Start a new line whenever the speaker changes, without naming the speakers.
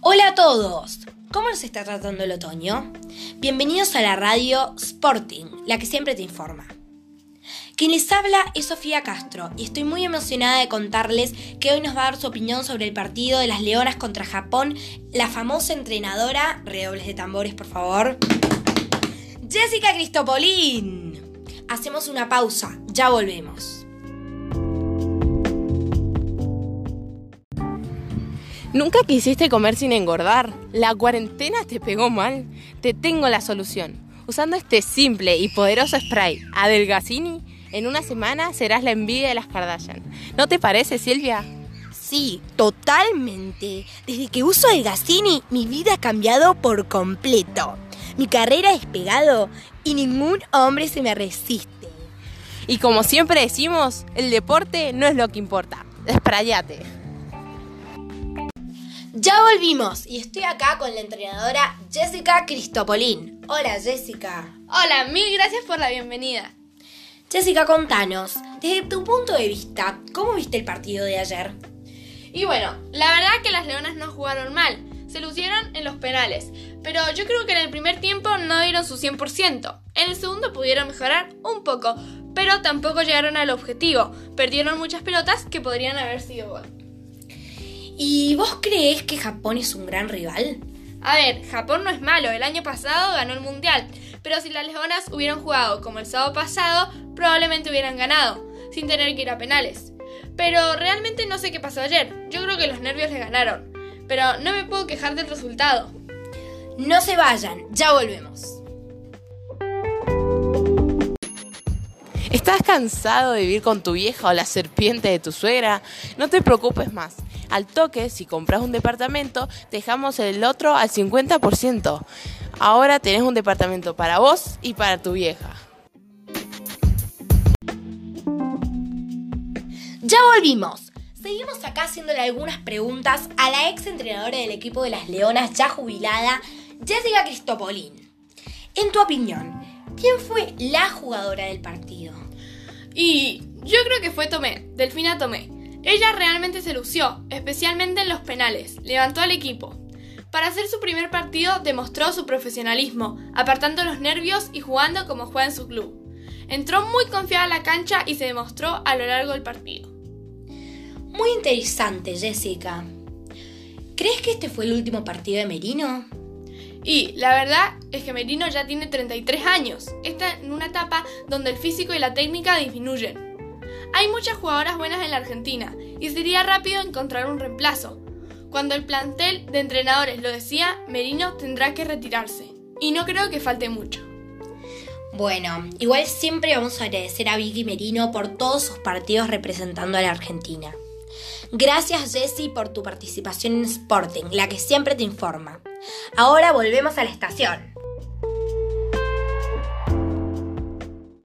Hola a todos. ¿Cómo nos está tratando el otoño? Bienvenidos a la radio Sporting, la que siempre te informa. Quien les habla es Sofía Castro y estoy muy emocionada de contarles que hoy nos va a dar su opinión sobre el partido de las Leonas contra Japón, la famosa entrenadora, redobles de tambores por favor, Jessica Cristopolín. Hacemos una pausa, ya volvemos.
¿Nunca quisiste comer sin engordar? ¿La cuarentena te pegó mal? Te tengo la solución. Usando este simple y poderoso spray, Adelgazini, en una semana serás la envidia de las Kardashian. ¿No te parece, Silvia?
Sí, totalmente. Desde que uso el Gacini, mi vida ha cambiado por completo. Mi carrera ha despegado y ningún hombre se me resiste.
Y como siempre decimos, el deporte no es lo que importa. Esprayate.
Ya volvimos y estoy acá con la entrenadora Jessica Cristopolín. Hola Jessica.
Hola, mil gracias por la bienvenida.
Jessica, contanos, desde tu punto de vista, ¿cómo viste el partido de ayer?
Y bueno, la verdad que las Leonas no jugaron mal, se lucieron en los penales, pero yo creo que en el primer tiempo no dieron su 100%. En el segundo pudieron mejorar un poco, pero tampoco llegaron al objetivo, perdieron muchas pelotas que podrían haber sido gol.
¿Y vos crees que Japón es un gran rival?
A ver, Japón no es malo, el año pasado ganó el Mundial, pero si las Leonas hubieran jugado como el sábado pasado, probablemente hubieran ganado, sin tener que ir a penales. Pero realmente no sé qué pasó ayer, yo creo que los nervios le ganaron, pero no me puedo quejar del resultado.
No se vayan, ya volvemos.
¿Estás cansado de vivir con tu vieja o la serpiente de tu suegra? No te preocupes más. Al toque, si compras un departamento, dejamos el otro al 50%. Ahora tenés un departamento para vos y para tu vieja.
Ya volvimos. Seguimos acá haciéndole algunas preguntas a la ex entrenadora del equipo de las Leonas ya jubilada, Jessica Cristopolín. En tu opinión, ¿quién fue la jugadora del partido?
Y yo creo que fue Tomé, Delfina Tomé. Ella realmente se lució, especialmente en los penales, levantó al equipo. Para hacer su primer partido demostró su profesionalismo, apartando los nervios y jugando como juega en su club. Entró muy confiada a la cancha y se demostró a lo largo del partido.
Muy interesante, Jessica. ¿Crees que este fue el último partido de Merino?
Y la verdad es que Merino ya tiene 33 años. Está en una etapa donde el físico y la técnica disminuyen. Hay muchas jugadoras buenas en la Argentina y sería rápido encontrar un reemplazo. Cuando el plantel de entrenadores lo decía, Merino tendrá que retirarse. Y no creo que falte mucho.
Bueno, igual siempre vamos a agradecer a Vicky Merino por todos sus partidos representando a la Argentina. Gracias Jessie por tu participación en Sporting, la que siempre te informa. Ahora volvemos a la estación.